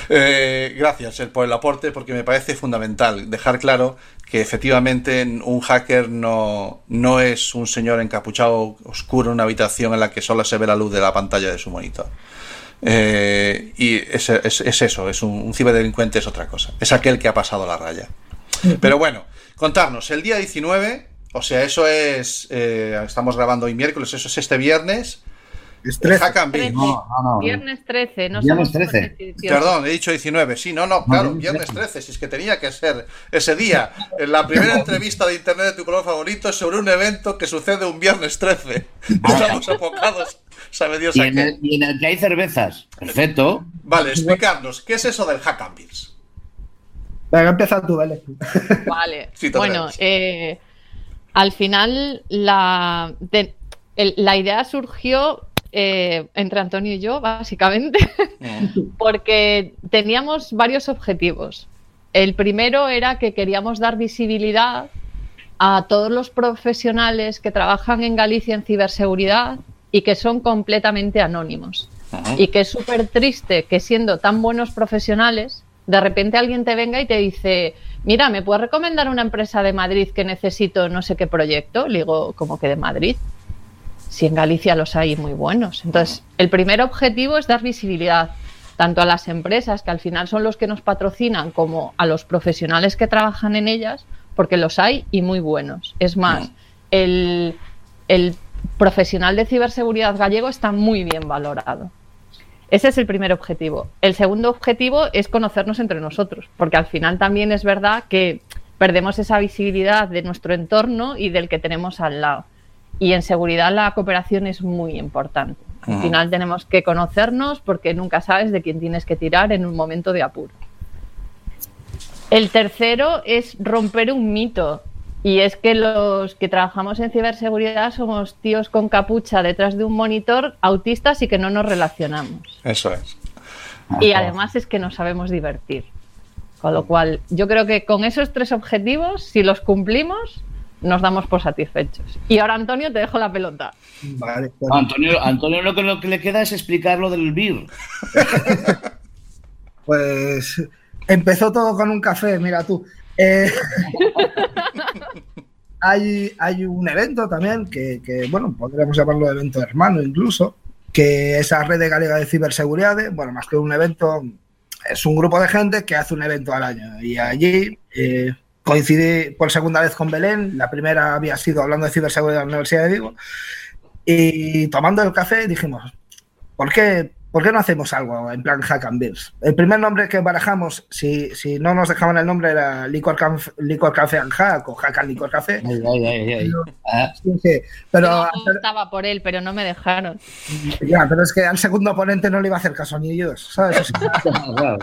eh, gracias eh, por el aporte porque me parece fundamental dejar claro que efectivamente un hacker no, no es un señor encapuchado oscuro en una habitación en la que solo se ve la luz de la pantalla de su monitor. Eh, y es, es- es eso, es un, ciberdelincuente es otra cosa. Es aquel que ha pasado la raya. Pero bueno, contarnos, el día 19, o sea, eso es, estamos grabando hoy miércoles, eso es este viernes. Es 13. Hack and Beat. 13. No, no, no. Viernes 13, no Viernes somos 13. supersticiosos. Perdón, he dicho 19. Sí, no, no, claro, viernes viernes 13. 13. Si es que tenía que ser ese día. En la primera entrevista de internet de tu color favorito sobre un evento que sucede un viernes 13. Estamos apocados, sabe Dios Y a en, qué. el, y en el que hay cervezas. Perfecto. Vale, explicarnos, ¿qué es eso del Hack and Beats? Venga, empieza tú, Vale. Vale. Sí, bueno, eh, al final la, de- el- la idea surgió eh, entre Antonio y yo, básicamente, porque teníamos varios objetivos. El primero era que queríamos dar visibilidad a todos los profesionales que trabajan en Galicia en ciberseguridad y que son completamente anónimos. Y que es súper triste que siendo tan buenos profesionales, de repente alguien te venga y te dice, mira, ¿me puedes recomendar una empresa de Madrid que necesito no sé qué proyecto? Le digo, ¿cómo que de Madrid? Si en Galicia los hay muy buenos. Entonces, el primer objetivo es dar visibilidad tanto a las empresas, que al final son los que nos patrocinan, como a los profesionales que trabajan en ellas, porque los hay y muy buenos. Es más, el, el profesional de ciberseguridad gallego está muy bien valorado. Ese es el primer objetivo. El segundo objetivo es conocernos entre nosotros, porque al final también es verdad que perdemos esa visibilidad de nuestro entorno y del que tenemos al lado. Y en seguridad la cooperación es muy importante. Al Ujú. final tenemos que conocernos porque nunca sabes de quién tienes que tirar en un momento de apuro. El tercero es romper un mito. Y es que los que trabajamos en ciberseguridad somos tíos con capucha detrás de un monitor, autistas y que no nos relacionamos. Eso es. Y además es que nos sabemos divertir. Con lo cual, yo creo que con esos tres objetivos, si los cumplimos, nos damos por satisfechos. Y ahora, Antonio, te dejo la pelota. Vale, pues, Antonio, Antonio lo, que, lo que le queda es explicar lo del BIR. pues empezó todo con un café, mira tú. Eh, hay, hay un evento también que, que, bueno, podríamos llamarlo evento hermano incluso, que es la Red Galega de Ciberseguridad, bueno, más que un evento, es un grupo de gente que hace un evento al año y allí eh, coincidí por segunda vez con Belén, la primera había sido hablando de ciberseguridad en la Universidad de Vigo y tomando el café dijimos, ¿por qué ¿por qué no hacemos algo en plan Hack and Beers? El primer nombre que barajamos, si, si no nos dejaban el nombre, era Licor, Canf- Licor Café and Hack o Hack and Licor Café. Ay, ay, ay, ay. Ah, Sí, sí, Pero, Yo estaba por él, pero no me dejaron. ya, pero es que al segundo oponente no le iba a hacer caso ni Dios, ¿sabes? O sea, claro.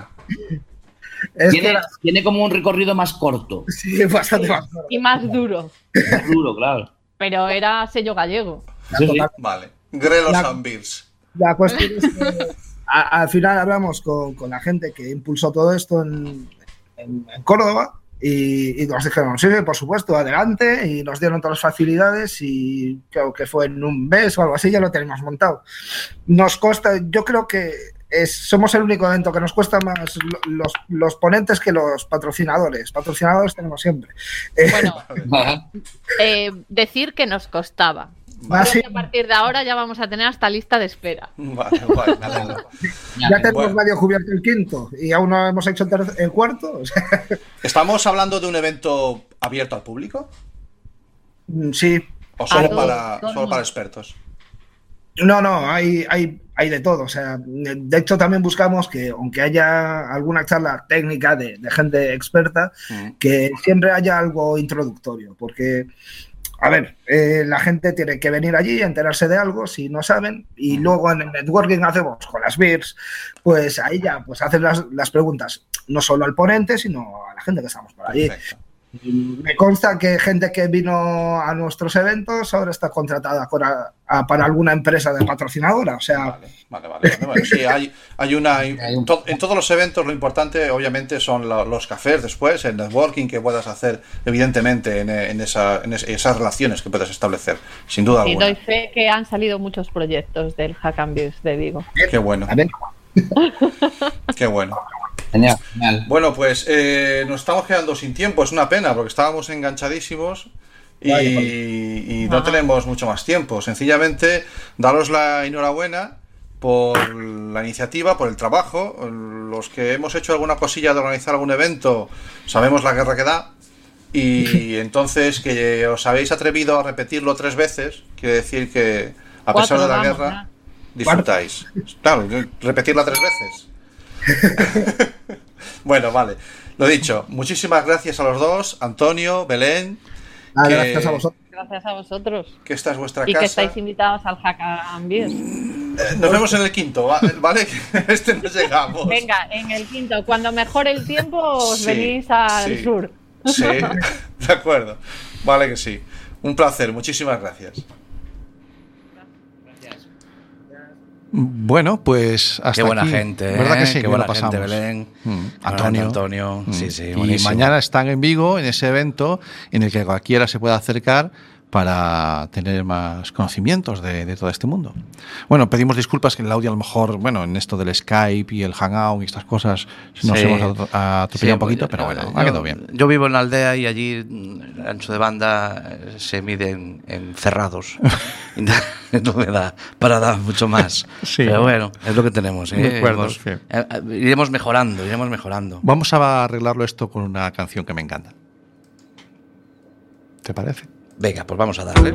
Es Tiene, era tiene como un recorrido más corto. sí, bastante más duro. Y más duro. Más duro, claro. Pero era sello gallego. Sí, sí. Vale. Grelos La- and Beers. La cuestión es que a- al final hablamos con, con la gente que impulsó todo esto en, en- en Córdoba y, y nos dijeron, sí, por supuesto, adelante, y nos dieron todas las facilidades y creo que fue en un mes o algo así, ya lo tenemos montado. Nos cuesta, yo creo que es, somos el único evento que nos cuesta más lo- los, los ponentes que los patrocinadores. Patrocinadores tenemos siempre. Eh, Bueno, eh, decir que nos costaba. Creo que a partir de ahora ya vamos a tener hasta lista de espera. Vale, vale, ya tenemos bueno. medio cubierto el quinto y aún no hemos hecho el, cuarto. ¿Estamos hablando de un evento abierto al público? sí, ¿O solo, para, solo para expertos? No, no, hay, hay, hay de todo. O sea, de hecho también buscamos que, aunque haya alguna charla técnica de, de gente experta, Mm. que siempre haya algo introductorio. Porque, a ver, eh, la gente tiene que venir allí, enterarse de algo si no saben, y luego en el networking hacemos con las beers, pues ahí ya pues hacen las, las preguntas, no solo al ponente, sino a la gente que estamos por allí. Perfecto. Me consta que gente que vino a nuestros eventos ahora está contratada con a- a- para alguna empresa de patrocinadora. O sea, Vale, vale, vale. vale. Bueno, sí, hay, hay una. Hay un- to- en todos los eventos, lo importante, obviamente, son lo- los cafés después, el networking que puedas hacer, evidentemente, en, en esa- en es- esas relaciones que puedas establecer, sin duda Y alguna. doy fe que han salido muchos proyectos del Hack and Beers de Vigo. Qué bueno, qué bueno. Genial, genial. Bueno, pues eh, nos estamos quedando sin tiempo, es una pena, porque estábamos enganchadísimos y, Vale, y no tenemos mucho más tiempo. Sencillamente, daros la enhorabuena por la iniciativa, por el trabajo. Los que hemos hecho alguna cosilla de organizar algún evento, sabemos la guerra que da. Y entonces que os habéis atrevido a repetirlo tres veces, quiere decir que a pesar Cuatro, de la vamos, guerra, ya. disfrutáis. Claro, repetirla tres veces. bueno, vale. Lo dicho, muchísimas gracias a los dos, Antonio, Belén, que- gracias a vosotros. Gracias a vosotros. que esta es vuestra Y que casa. estáis invitados al Hack Beers. Eh, Nos vemos en el quinto, va- ¿vale? Este no llegamos. Venga, en el quinto, cuando mejore el tiempo, os Sí, venís al sí. sur. Sí, de acuerdo. Vale que sí. Un placer, muchísimas gracias. Bueno, pues hasta Qué buena aquí. gente, ¿eh? ¿Verdad que sí? Qué buena gente, Belén. Mm, Antonio. Antonio. Mm. Sí, sí, Y mañana están en Vigo, en ese evento, en el que cualquiera se puede acercar para tener más conocimientos de, de todo este mundo. Bueno, pedimos disculpas que en el audio a lo mejor, bueno, en esto del Skype y el Hangout y estas cosas nos Sí. hemos atro- atropellado Sí, un poquito, pero bueno, yo- ha quedado bien. Yo vivo en la aldea y allí mm, el ancho de banda eh, se mide en, en cerrados. No- me da para dar mucho más. Sí. Pero bueno, es lo que tenemos. ¿eh? De acuerdo, eh, eh, iremos mejorando, iremos mejorando. Vamos a arreglarlo esto con una canción que me encanta. ¿Te parece? Venga, pues vamos a darle.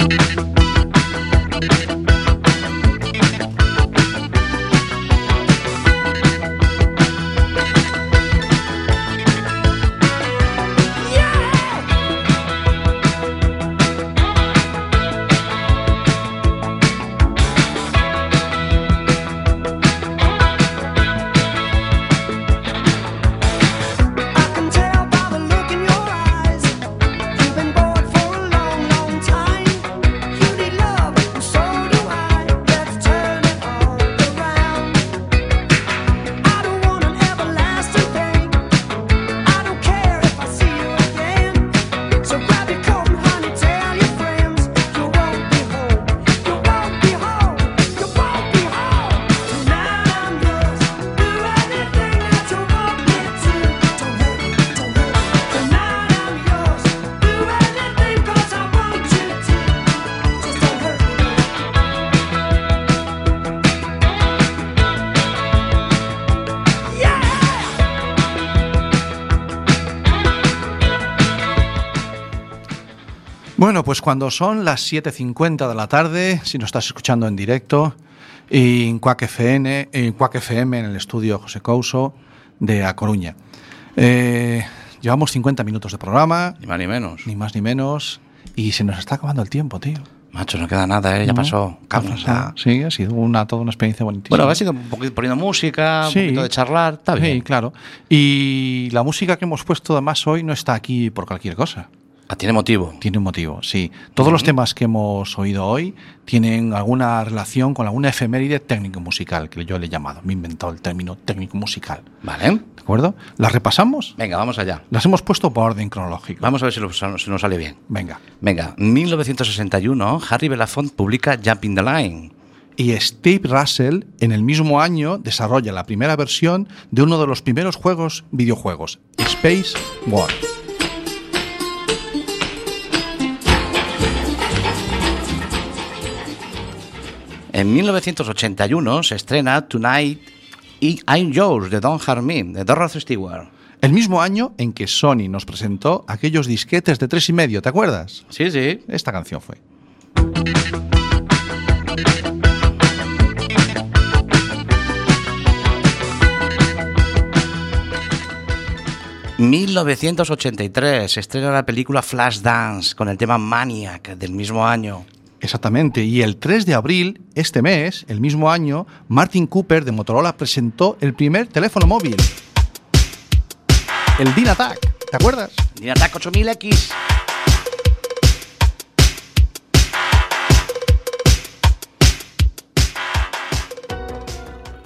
Pues cuando son las 7.50 de la tarde, si nos estás escuchando en directo, en Quack FM, en Quack FM, en el estudio José Couso de A Coruña. Eh, llevamos 50 minutos de programa, Ni más ni menos. ni más ni menos, y se nos está acabando el tiempo, tío. Macho, no queda nada, ¿eh? Ya ¿No? pasó. Ya. Sí, ha sido una, toda una experiencia bonitísima. Bueno, ha sido un poquito poniendo música, un poquito de charlar, está bien. Sí, claro. Y la música que hemos puesto además hoy no está aquí por cualquier cosa. Ah, tiene motivo. Tiene un motivo, sí. Todos los temas que hemos oído hoy tienen alguna relación con alguna efeméride técnico-musical, que yo le he llamado. Me he inventado el término técnico-musical. Vale. ¿De acuerdo? ¿Las repasamos? Venga, vamos allá. Las hemos puesto por orden cronológico. Vamos a ver si, lo- si nos sale bien. Venga. Venga, 1961, Harry Belafonte publica Jumping the Line. Y Steve Russell, en el mismo año, desarrolla la primera versión de uno de los primeros juegos videojuegos, Space War. En 1981 se estrena Tonight y I'm Yours de Don Harmin, de Dorothy Stewart. El mismo año en que Sony nos presentó aquellos disquetes de tres y medio, ¿te acuerdas? Sí, sí. Esta canción fue. 1983 se estrena la película Flashdance con el tema Maniac del mismo año. Exactamente, y el 3 de abril, este mes, el mismo año, Martin Cooper de Motorola presentó el primer teléfono móvil. El DynaTAC, ¿te acuerdas? Dynatac 8000X.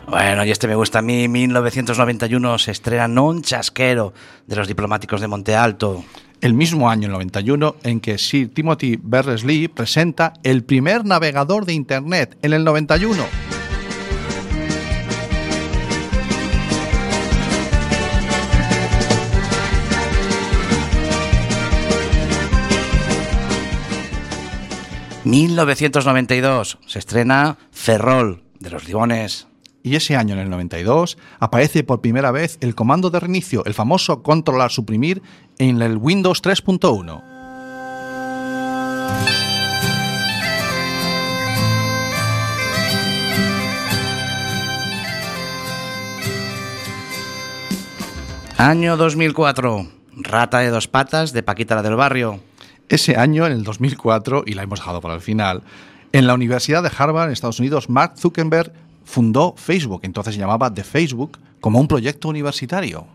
Bueno, y este me gusta a mí. 1991 se estrena Non Chasquero de los diplomáticos de Monte Alto. El mismo año, el 91, en que Sir Timothy Berners-Lee presenta el primer navegador de Internet, en el 91. ...1992 se estrena Ferrol de los Libones. Y ese año, en el 92, aparece por primera vez el comando de reinicio, el famoso controlar suprimir, en el Windows 3.1. Año 2004. Rata de dos patas de Paquita la del barrio. Ese año, en el 2004, y la hemos dejado para el final, en la Universidad de Harvard, en Estados Unidos, Mark Zuckerberg fundó Facebook, entonces se llamaba The Facebook, como un proyecto universitario.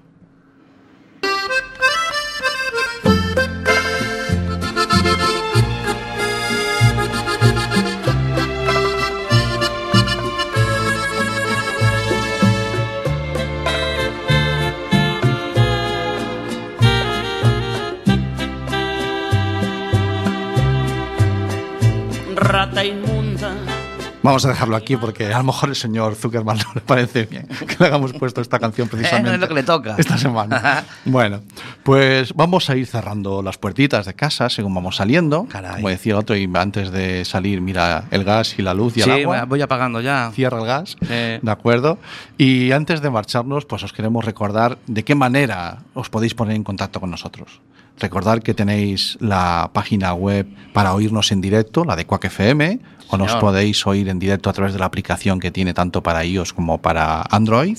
Vamos a dejarlo aquí porque a lo mejor el señor Zuckerman no le parece bien que le hagamos puesto esta canción precisamente. es lo que le toca. Esta semana. bueno, pues vamos a ir cerrando las puertitas de casa según vamos saliendo. Caray. Como decía el otro, y antes de salir, mira el gas y la luz y el Sí, agua. voy apagando ya. Cierra el gas. Sí. De acuerdo. Y antes de marcharnos, pues os queremos recordar de qué manera os podéis poner en contacto con nosotros. Recordar que tenéis la página web para oírnos en directo, la de Quack FM, o nos podéis oír en directo a través de la aplicación que tiene tanto para iOS como para Android.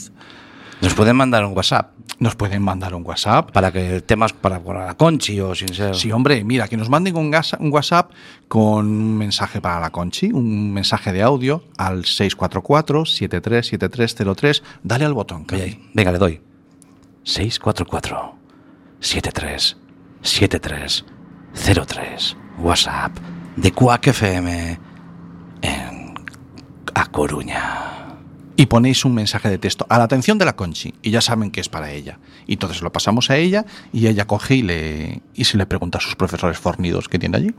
Nos pueden mandar un WhatsApp Nos pueden mandar un WhatsApp. para que temas para, para la Conchi o sin ser. Sí, hombre, mira, que nos manden un, gas- un WhatsApp con un mensaje para la Conchi, un mensaje de audio al 644-737303. Dale al botón, Oye, venga, le doy. 644 73 73 03 WhatsApp de Quack FM en A Coruña. y ponéis un mensaje de texto a la atención de la Conchi y ya saben que es para ella. Y entonces lo pasamos a ella y ella coge y, le, y se le pregunta a sus profesores fornidos que tiene allí.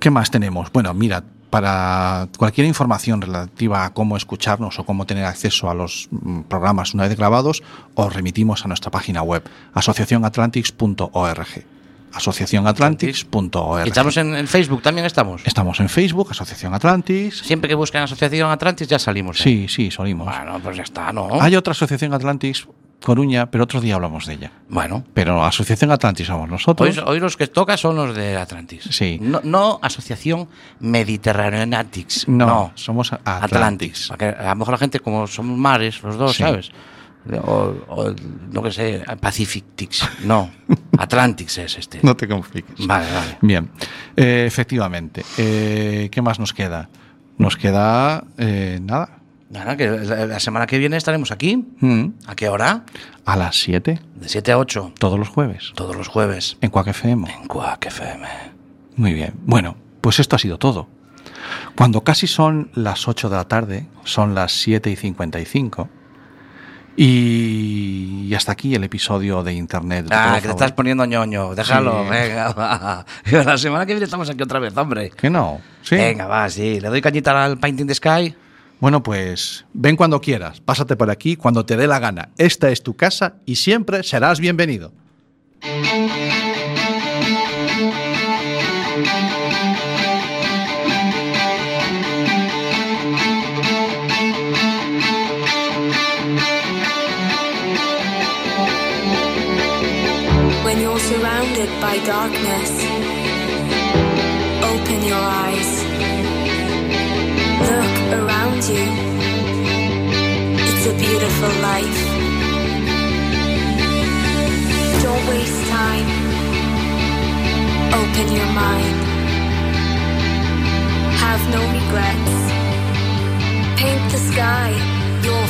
¿Qué más tenemos? Bueno, mira, para cualquier información relativa a cómo escucharnos o cómo tener acceso a los mm, programas una vez grabados, os remitimos a nuestra página web, asociacionatlantics.org. Asociacionatlantics.org. ¿Y estamos en, en Facebook también estamos? Estamos en Facebook, Asociación Atlantis. Siempre que buscan Asociación Atlantis ya salimos. ¿eh? Sí, sí, solimos. Bueno, pues ya está, ¿no? Hay otra asociación Atlantis Coruña, pero otro día hablamos de ella. Bueno, Pero Asociación Atlantis somos nosotros. hoy, hoy los que toca son los de Atlantis. Sí. No, no Asociación Mediterraneanatics. No, No, somos Atlantis. Atlantis. A lo mejor la gente, como somos mares los dos, Sí. ¿sabes? O, o, no que sé, Pacifictics. No, Atlantics es este. No te compliques. Vale, vale. Bien, Eh, efectivamente. Eh, ¿Qué más nos queda? Nos queda eh, nada. Nada, que la, la semana que viene estaremos aquí. Mm, ¿A qué hora? A las 7, De 7 a 8, todos los jueves, todos los jueves. en Quack FM. En Quack FM. Muy bien. Bueno, pues esto ha sido todo. Cuando casi son las 8 de la tarde, son las 7 y 55. Y, hasta aquí el episodio de Internet. Ah, que te estás poniendo ñoño. Déjalo, Sí. venga, va. La semana que viene estamos aquí otra vez, hombre. Que no. Sí. Venga, va, sí. Le doy cañita al Painting the Sky. Bueno, pues ven cuando quieras, pásate por aquí cuando te dé la gana. Esta es tu casa y siempre serás bienvenido. Beautiful life. Don't waste time. Open your mind. Have no regrets. Paint the sky your